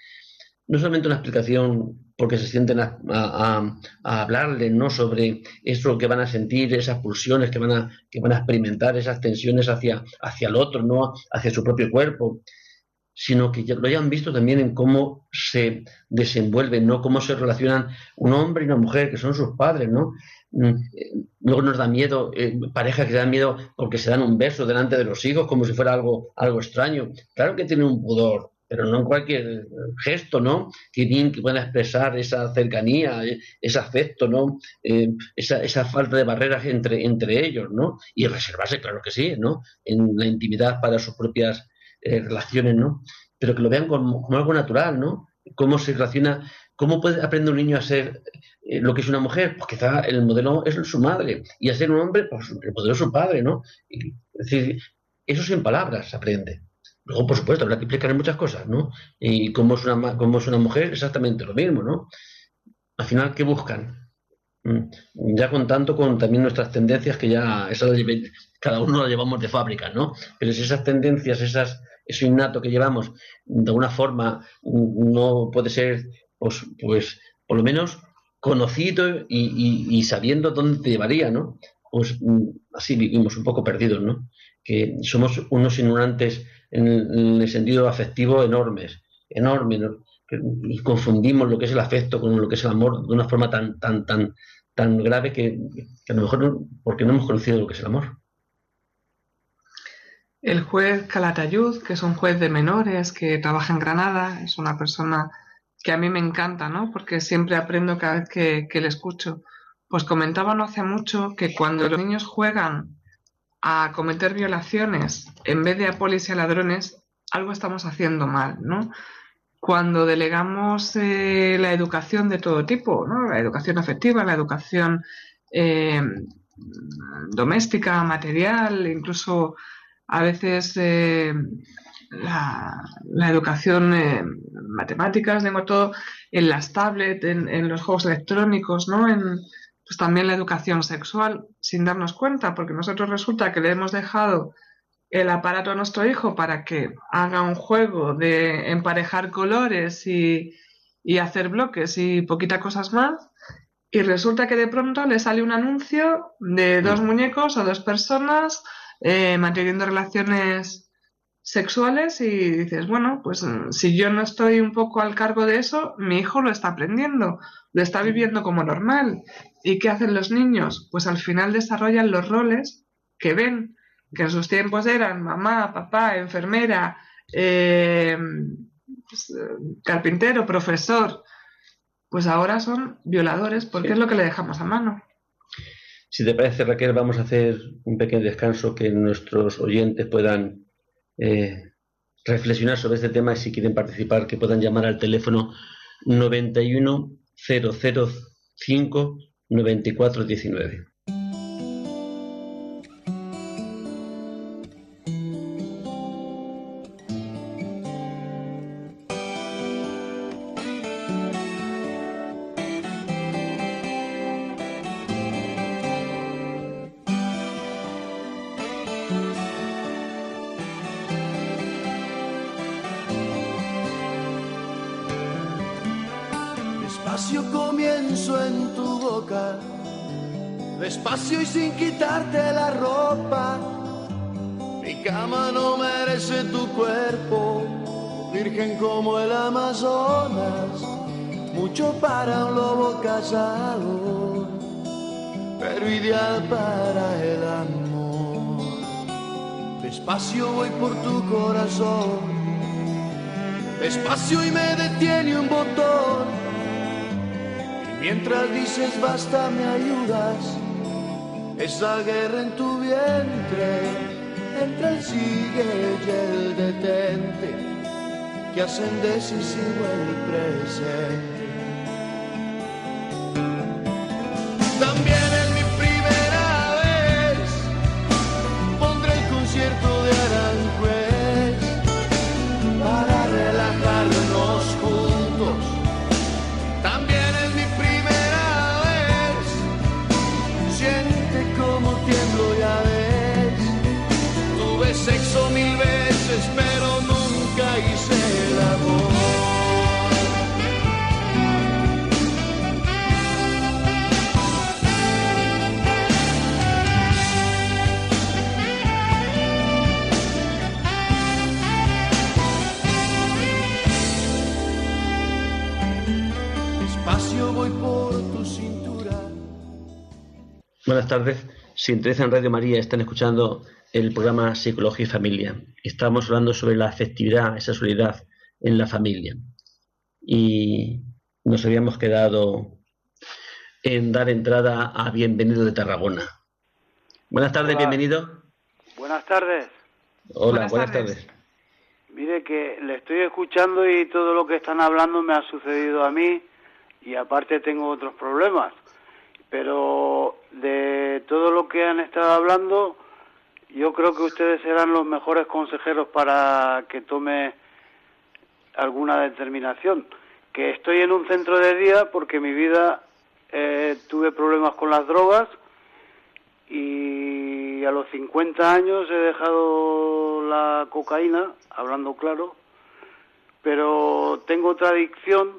No solamente una explicación porque se sienten a, hablarles ¿no? sobre eso que van a sentir, esas pulsiones que van a, que van a experimentar, esas tensiones hacia, hacia el otro, ¿no? hacia su propio cuerpo, sino que lo hayan visto también en cómo se desenvuelven, ¿no? Cómo se relacionan un hombre y una mujer, que son sus padres, ¿no? Mm, eh, luego nos da miedo, eh, parejas que dan miedo porque se dan un beso delante de los hijos como si fuera algo, algo extraño. Claro que tiene un pudor, pero no en cualquier gesto, ¿no? Que bien que pueda expresar esa cercanía, eh, ese afecto, ¿no? esa, esa, falta de barreras entre, entre ellos, ¿no? Y reservarse, claro que sí, ¿no? En la intimidad para sus propias eh, relaciones, ¿no? Pero que lo vean como, algo natural, ¿no? Cómo se relaciona, cómo puede aprender un niño a ser eh, lo que es una mujer, pues quizá el modelo es su madre, y a ser un hombre, pues el modelo es su padre, ¿no? es decir, eso sin palabras se aprende. Luego, por supuesto, habrá que explicar muchas cosas, ¿no? Y cómo es una, cómo es una mujer, exactamente lo mismo, ¿no? Al final, ¿qué buscan? Mm, ya con tanto con también nuestras tendencias que ya cada uno las llevamos de fábrica, ¿no? Pero si esas tendencias, esas eso innato que llevamos, de alguna forma no puede ser, pues, pues por lo menos conocido y, sabiendo dónde te llevaría, ¿no? Pues mm, así vivimos un poco perdidos, ¿no? Que somos unos ignorantes en el, sentido afectivo enormes, enormes, y confundimos lo que es el afecto con lo que es el amor de una forma tan, tan, tan, tan grave que, a lo mejor no, porque no hemos conocido lo que es el amor. El juez Calatayud, que es un juez de menores que trabaja en Granada, es una persona que a mí me encanta, ¿no? Porque siempre aprendo cada vez que, que le escucho. Pues comentaba no hace mucho que cuando los niños juegan a cometer violaciones en vez de a polis y a ladrones, algo estamos haciendo mal, ¿no? Cuando delegamos eh, la educación de todo tipo, ¿no? La educación afectiva, la educación eh, doméstica, material, incluso a veces eh, la, educación en matemáticas, todo en las tablets, en, en, los juegos electrónicos, ¿no? En, pues también la educación sexual sin darnos cuenta, porque nosotros resulta que le hemos dejado el aparato a nuestro hijo para que haga un juego de emparejar colores y, hacer bloques y poquitas cosas más, y resulta que de pronto le sale un anuncio de dos muñecos o dos personas eh, manteniendo relaciones sexuales y dices, bueno, pues si yo no estoy un poco al cargo de eso, mi hijo lo está aprendiendo, lo está viviendo como normal. ¿Y qué hacen los niños? Pues al final desarrollan los roles que ven, que en sus tiempos eran mamá, papá, enfermera, eh, pues, carpintero, profesor. Pues ahora son violadores porque es lo que le dejamos a mano. Si te parece, Raquel, vamos a hacer un pequeño descanso que nuestros oyentes puedan eh, reflexionar sobre este tema y si quieren participar, que puedan llamar al teléfono 91 005 9419. Despacio voy por tu corazón, despacio y me detiene un botón. Y Mientras dices basta, me ayudas esa guerra en tu vientre, entre el sigue y el detente, que hacen decisivo el presente. Buenas tardes. Sintonizan en Radio María, están escuchando el programa Psicología y Familia. Estamos hablando sobre la afectividad, esa solidaridad en la familia. Y nos habíamos quedado en dar entrada a Bienvenido de Tarragona. Buenas tardes, Hola. bienvenido. Buenas tardes. Hola, Buenas buenas, tardes. tardes. Mire que le estoy escuchando y todo lo que están hablando me ha sucedido a mí y aparte tengo otros problemas. Pero de todo lo que han estado hablando, yo creo que ustedes serán los mejores consejeros para que tome alguna determinación. Que estoy en un centro de día porque mi vida eh, tuve problemas con las drogas y a los 50 años he dejado la cocaína, hablando claro, pero tengo otra adicción.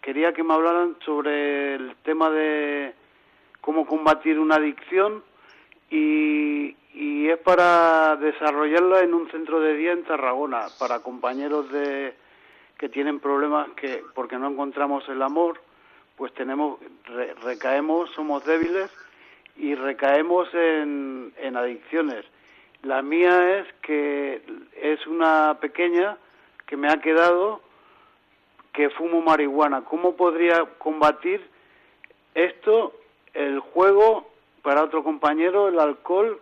Quería que me hablaran sobre el tema de cómo combatir una adicción y, y es para desarrollarla en un centro de día en Tarragona, para compañeros de que tienen problemas que porque no encontramos el amor, pues tenemos, recaemos, somos débiles y recaemos en, en adicciones. La mía es que es una pequeña que me ha quedado que fumo marihuana. ¿Cómo podría combatir esto, el juego para otro compañero, el alcohol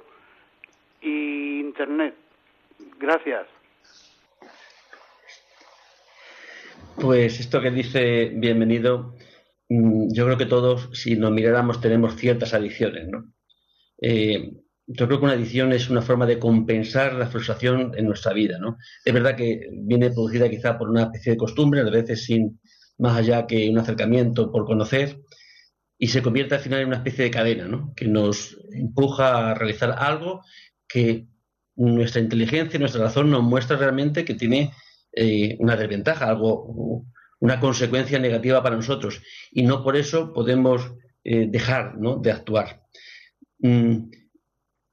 y Internet? Gracias. Pues esto que dice bienvenido, mm, yo creo que todos, si nos miráramos, tenemos ciertas adicciones, ¿no? Eh, yo creo que una adicción es una forma de compensar la frustración en nuestra vida, ¿no? Es verdad que viene producida quizá por una especie de costumbre, a veces sin más allá que un acercamiento por conocer, y se convierte al final en una especie de cadena, ¿no? Que nos empuja a realizar algo que nuestra inteligencia y nuestra razón nos muestra realmente que tiene eh, una desventaja, algo, una consecuencia negativa para nosotros, y no por eso podemos eh, dejar ¿no? de actuar. Mm,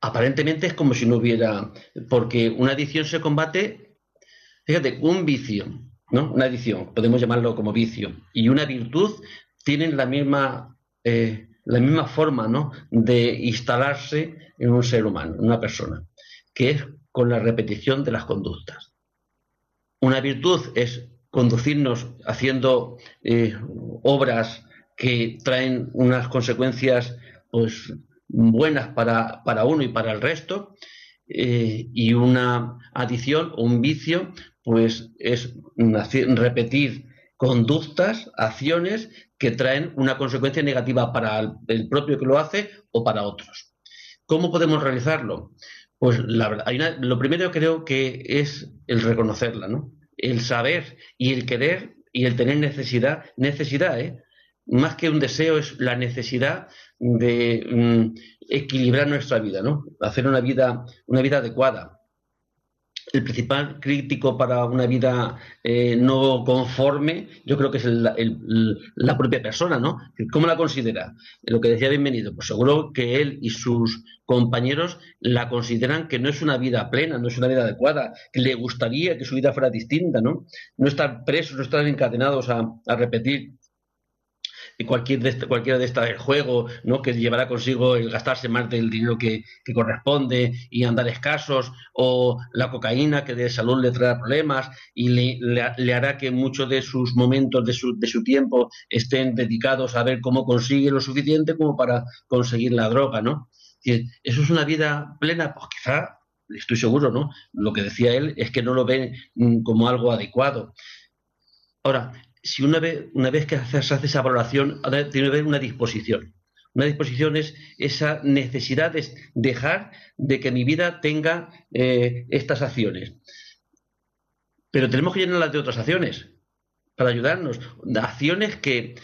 aparentemente es como si no hubiera, porque una adicción se combate, fíjate, un vicio, ¿no? Una adicción, podemos llamarlo como vicio, y una virtud tienen la misma, eh, la misma forma, ¿no? De instalarse en un ser humano, en una persona, que es con la repetición de las conductas. Una virtud es conducirnos haciendo eh, obras que traen unas consecuencias pues, buenas para, para uno y para el resto, eh, y una adición o un vicio, pues es repetir conductas, acciones que traen una consecuencia negativa para el propio que lo hace o para otros. ¿Cómo podemos realizarlo? Pues la verdad, lo primero creo que es el reconocerla, ¿no? El saber y el querer y el tener necesidad, necesidad, ¿eh? más que un deseo, es la necesidad de mm, equilibrar nuestra vida, ¿no? Hacer una vida, una vida adecuada. El principal crítico para una vida eh, no conforme, yo creo que es la propia persona, ¿no? ¿Cómo la considera? Lo que decía Bienvenido, pues seguro que él y sus compañeros la consideran que no es una vida plena, no es una vida adecuada, que le gustaría que su vida fuera distinta, ¿no? No estar presos, no estar encadenados a, a repetir cualquier de cualquiera de estas del juego, ¿no? que llevará consigo el gastarse más del dinero que, corresponde y andar escasos, o la cocaína que de salud le traerá problemas y le, hará que muchos de sus momentos de su, de su, tiempo estén dedicados a ver cómo consigue lo suficiente como para conseguir la droga, ¿no? Eso es una vida plena, pues quizá, estoy seguro, ¿no? Lo que decía él es que no lo ven mm, como algo adecuado. Ahora, si una vez, una vez que se hace esa valoración, tiene que haber una disposición. Una disposición es esa necesidad de dejar de que mi vida tenga eh, estas acciones. Pero tenemos que llenarlas de otras acciones para ayudarnos. Acciones que,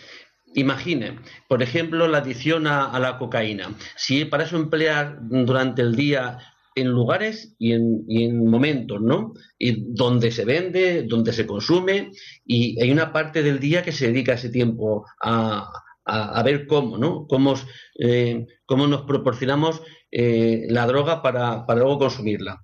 imagine, por ejemplo, la adicción a, la cocaína. Si para eso emplear durante el día en lugares y en, momentos, ¿no? Y donde se vende, donde se consume, y hay una parte del día que se dedica ese tiempo a, ver cómo, ¿no? Cómo, eh, cómo nos proporcionamos eh, la droga para, luego consumirla.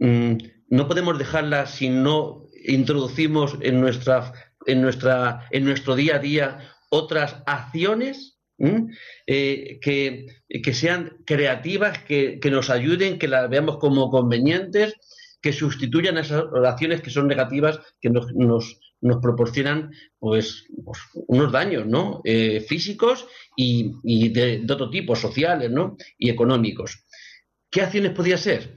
Mm, no podemos dejarla si no introducimos en, nuestra, en, nuestra, en nuestro día a día otras acciones eh, que, sean creativas, que, nos ayuden, que las veamos como convenientes, que sustituyan esas oraciones que son negativas, que nos, nos, proporcionan pues, pues, unos daños ¿no? Eh, físicos y, de, otro tipo, sociales ¿no? y económicos. ¿Qué acciones podía ser?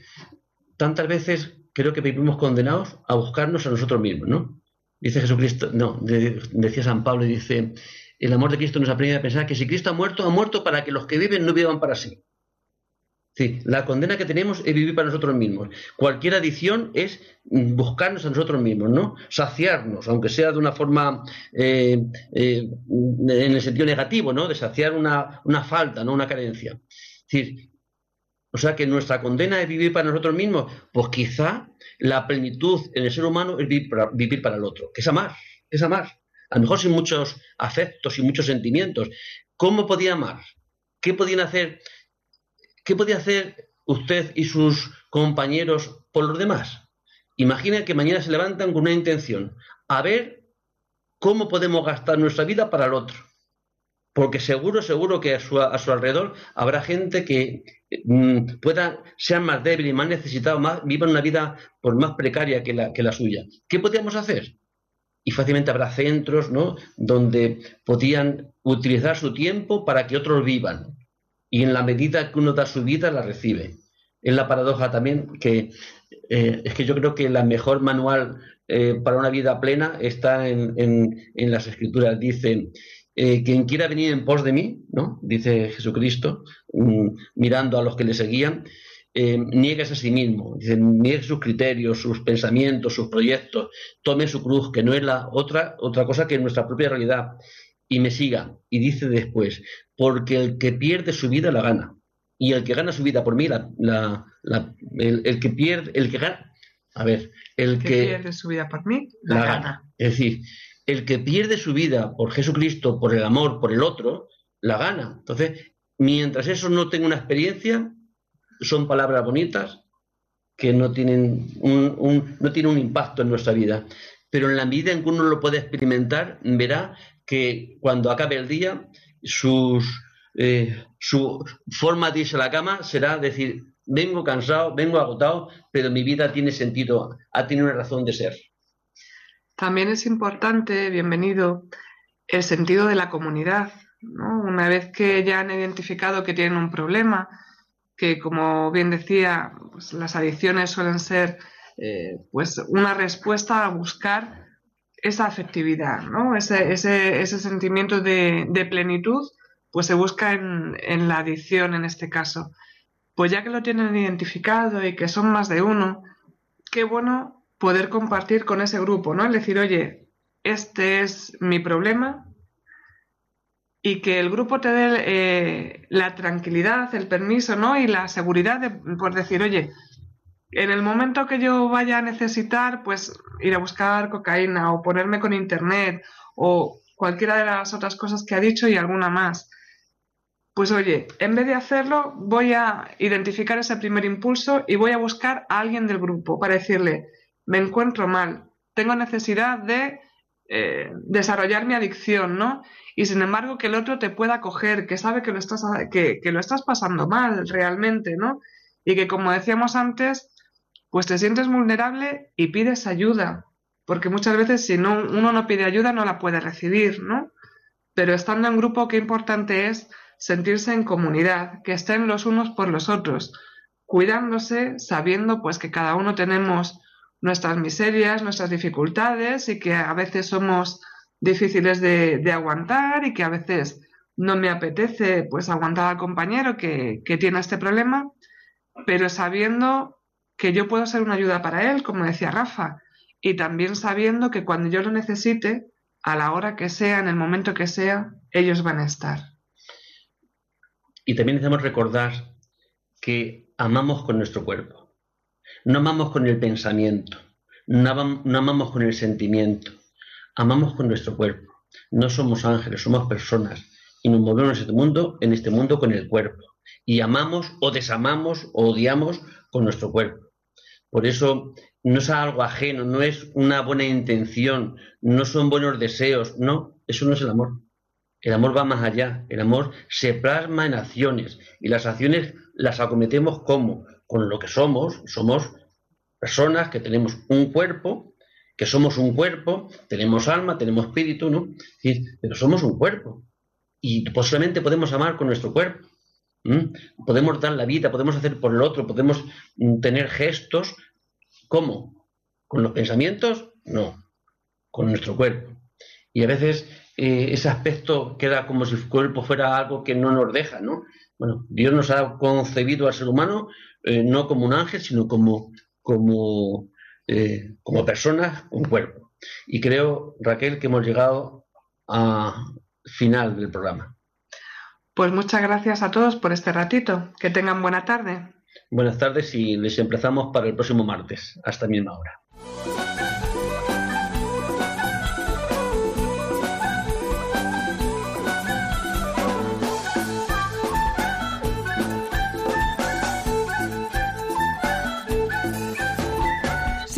Tantas veces creo que vivimos condenados a buscarnos a nosotros mismos, ¿no? Dice Jesucristo, no, decía San Pablo, y dice, el amor de Cristo nos aprende a pensar que si Cristo ha muerto, ha muerto para que los que viven no vivan para sí. Sí, la condena que tenemos es vivir para nosotros mismos. Cualquier adicción es buscarnos a nosotros mismos, ¿no? Saciarnos, aunque sea de una forma eh, eh, en el sentido negativo, ¿no? De saciar una, falta, ¿no? Una carencia. o sea que nuestra condena es vivir para nosotros mismos. Pues quizá la plenitud en el ser humano es vivir para, vivir para el otro, que es amar, es amar a lo mejor sin muchos afectos y muchos sentimientos. ¿Cómo podía amar? ¿Qué podían hacer? ¿Qué podía hacer usted y sus compañeros por los demás? Imagina que mañana se levantan con una intención, a ver cómo podemos gastar nuestra vida para el otro. porque seguro, seguro que a su, a su alrededor habrá gente que mm, pueda ser más débil y más necesitado, más, viva una vida por más precaria que la, que la suya. ¿Qué podríamos hacer? Y fácilmente habrá centros ¿no? donde podían utilizar su tiempo para que otros vivan. Y en la medida que uno da su vida, la recibe. Es la paradoja también que eh, es que yo creo que la mejor manual eh, para una vida plena está en, en las escrituras. Dicen, eh, quien quiera venir en pos de mí, ¿no? dice Jesucristo, mm, mirando a los que le seguían, eh, niegues a sí mismo, dice, niegue sus criterios, sus pensamientos, sus proyectos, tome su cruz, que no es la otra, otra cosa que nuestra propia realidad, y me siga. Y dice después, porque el que pierde su vida la gana. Y el que gana su vida por mí, la, el, que pierde, el que gana, a ver, el que, pierde su vida por mí, la, gana. Es decir, el que pierde su vida por Jesucristo, por el amor, por el otro, la gana. Entonces, mientras eso no tenga una experiencia, son palabras bonitas que no tienen un, no tienen un impacto en nuestra vida. Pero en la medida en que uno lo puede experimentar, verá que cuando acabe el día, eh, su forma de irse a la cama será decir, vengo cansado, vengo agotado, pero mi vida tiene sentido, ha tenido una razón de ser. También es importante, bienvenido, el sentido de la comunidad. Una vez que ya han identificado que tienen un problema, que como bien decía, pues las adicciones suelen ser eh, pues una respuesta a buscar esa afectividad, ¿no? ese, ese, ese sentimiento de, de, plenitud, pues se busca en, en la adicción en este caso. Pues ya que lo tienen identificado y que son más de uno, qué bueno poder compartir con ese grupo, ¿no? Es decir, oye, este es mi problema y que el grupo te dé eh, la tranquilidad, el permiso, ¿no? Y la seguridad de por decir, oye, en el momento que yo vaya a necesitar, pues ir a buscar cocaína o ponerme con internet o cualquiera de las otras cosas que ha dicho y alguna más. Pues oye, en vez de hacerlo, voy a identificar ese primer impulso y voy a buscar a alguien del grupo para decirle, me encuentro mal, tengo necesidad de eh, desarrollar mi adicción, ¿no? Y sin embargo que el otro te pueda coger, que sabe que lo estás, que, que lo estás pasando mal realmente, ¿no? Y que como decíamos antes, pues te sientes vulnerable y pides ayuda, porque muchas veces si no, uno no pide ayuda no la puede recibir, ¿no? Pero estando en grupo, qué importante es sentirse en comunidad, que estén los unos por los otros, cuidándose, sabiendo pues que cada uno tenemos nuestras miserias, nuestras dificultades y que a veces somos difíciles de, aguantar y que a veces no me apetece pues aguantar al compañero que, que, tiene este problema, pero sabiendo que yo puedo ser una ayuda para él, como decía Rafa, y también sabiendo que cuando yo lo necesite, a la hora que sea, en el momento que sea, ellos van a estar. Y también debemos recordar que amamos con nuestro cuerpo. No amamos con el pensamiento, no, amamos con el sentimiento, amamos con nuestro cuerpo. No somos ángeles, somos personas y nos movemos en este mundo, en este mundo con el cuerpo. Y amamos o desamamos o odiamos con nuestro cuerpo. Por eso no es algo ajeno, no es una buena intención, no son buenos deseos, no, eso no es el amor. El amor va más allá, el amor se plasma en acciones y las acciones las acometemos como con lo que somos, somos personas que tenemos un cuerpo, que somos un cuerpo, tenemos alma, tenemos espíritu, ¿no? pero somos un cuerpo. Y posiblemente podemos amar con nuestro cuerpo. Podemos dar la vida, podemos hacer por el otro, podemos mm, tener gestos. ¿Cómo? ¿Con los pensamientos? No, con nuestro cuerpo. Y a veces eh, ese aspecto queda como si el cuerpo fuera algo que no nos deja, ¿no? Bueno, Dios nos ha concebido al ser humano eh, no como un ángel, sino como, como, eh, como personas con cuerpo. Y creo, Raquel, que hemos llegado al final del programa. Pues muchas gracias a todos por este ratito. Que tengan buena tarde. Buenas tardes y les empezamos para el próximo martes. Hasta misma hora.